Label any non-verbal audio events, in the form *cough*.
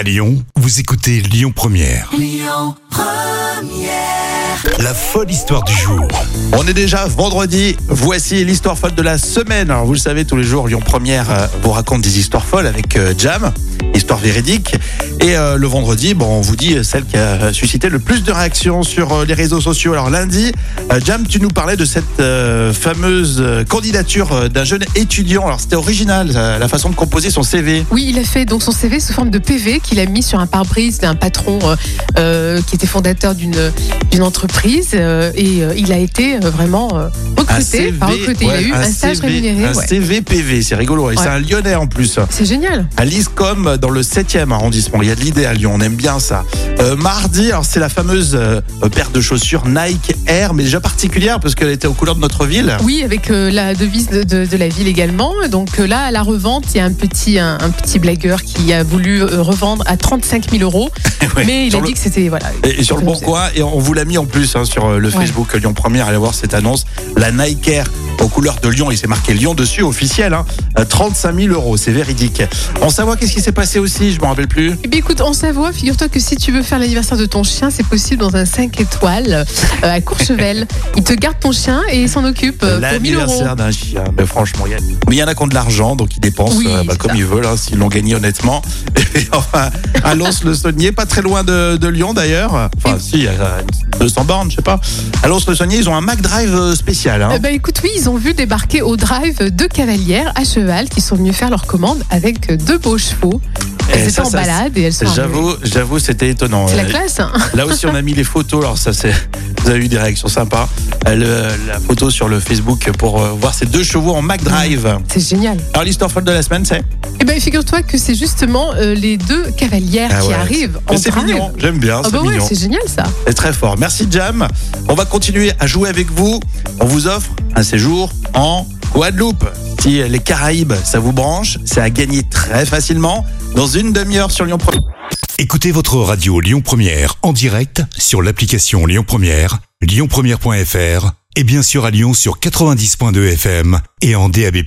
À Lyon, vous écoutez Lyon Première. La folle histoire du jour. On est déjà vendredi. Voici l'histoire folle de la semaine. Alors, vous le savez, tous les jours, Lyon Première euh, vous raconte des histoires folles avec euh, Jam, histoire véridique. Et euh, le vendredi, bon, on vous dit euh, celle qui a suscité le plus de réactions sur euh, les réseaux sociaux. Alors lundi, euh, Jam, tu nous parlais de cette euh, fameuse euh, candidature euh, d'un jeune étudiant. Alors c'était original, euh, la façon de composer son CV. Oui, il a fait donc son CV sous forme de PV qu'il a mis sur un pare-brise d'un patron euh, euh, qui était fondateur d'une d'une entreprise euh, et euh, il a été euh, vraiment euh, recruté. Recruté, ouais, il a eu un, stage CV, rémunéré. Un ouais. CV PV, c'est rigolo. Et c'est un Lyonnais en plus. C'est génial. à dans le 7e arrondissement. Il y a de l'idée à Lyon, on aime bien ça. Euh, mardi, alors c'est la fameuse euh, paire de chaussures Nike Air, mais déjà particulière parce qu'elle était aux couleurs de notre ville. Oui, avec euh, la devise de, de- de la ville également. Donc là, à la revente, il y a un petit, un, un petit blagueur qui a voulu revendre à 35 000 euros. *laughs* Ouais, Mais il a le- dit que c'était. Voilà, Et, et sur le bon coin, et on vous l'a mis en plus hein, sur le Ouais. Facebook Lyon Première, allez voir cette annonce. La Nike Air aux couleurs de Lyon, il s'est marqué Lyon dessus, officiel, hein, à 35 000 euros, c'est véridique. En savoir qu'est-ce qui s'est passé aussi, je me rappelle plus. Eh bien, écoute, en Savoie, figure-toi que si tu veux faire l'anniversaire de ton chien, c'est possible dans un 5 étoiles euh, à Courchevel. *laughs* il te garde ton chien et il s'en occupe euh, pour 1000 euros. L'anniversaire d'un chien. Mais franchement, il y a... Mais il y en a qui ont de l'argent, donc ils dépensent Oui, euh, bah, comme ça. ils veulent, hein, s'ils l'ont gagné honnêtement. *laughs* Et enfin, à Lons-le-Saunier, pas très loin de, de Lyon d'ailleurs. Enfin, si, il y a 200 bornes, je sais pas. À Lons-le-Saunier, ils ont un Mac Drive euh, spécial. Hein. Ben, écoute, oui, ils ont vu débarquer au drive deux cavalières à cheval qui sont venues faire leur commande avec deux beaux chevaux. Elles étaient en balade et elles sont. J'avoue, j'avoue, c'était étonnant. C'est la classe. hein. Là aussi, on a mis les photos. Alors ça, c'est, vous avez eu des réactions sympas. Euh, le- la photo sur le Facebook pour euh, voir ces deux chevaux en Mac Drive. C'est génial. Alors l'histoire folle de la semaine, c'est Eh ben, figure-toi que c'est justement euh, les deux cavalières Ah qui ouais. arrivent en Mais c'est mignon. J'aime bien. Ah c'est bah ouais, c'est génial ça. C'est très fort. Merci Jam. On va continuer à jouer avec vous. On vous offre un séjour en Guadeloupe. Si les Caraïbes, ça vous branche, c'est à gagner très facilement dans une demi-heure sur Lyon Pro. Écoutez votre radio Lyon Première en direct sur l'application Lyon Première, lyonpremière.fr et bien sûr à Lyon sur 90.2 FM et en DAB+.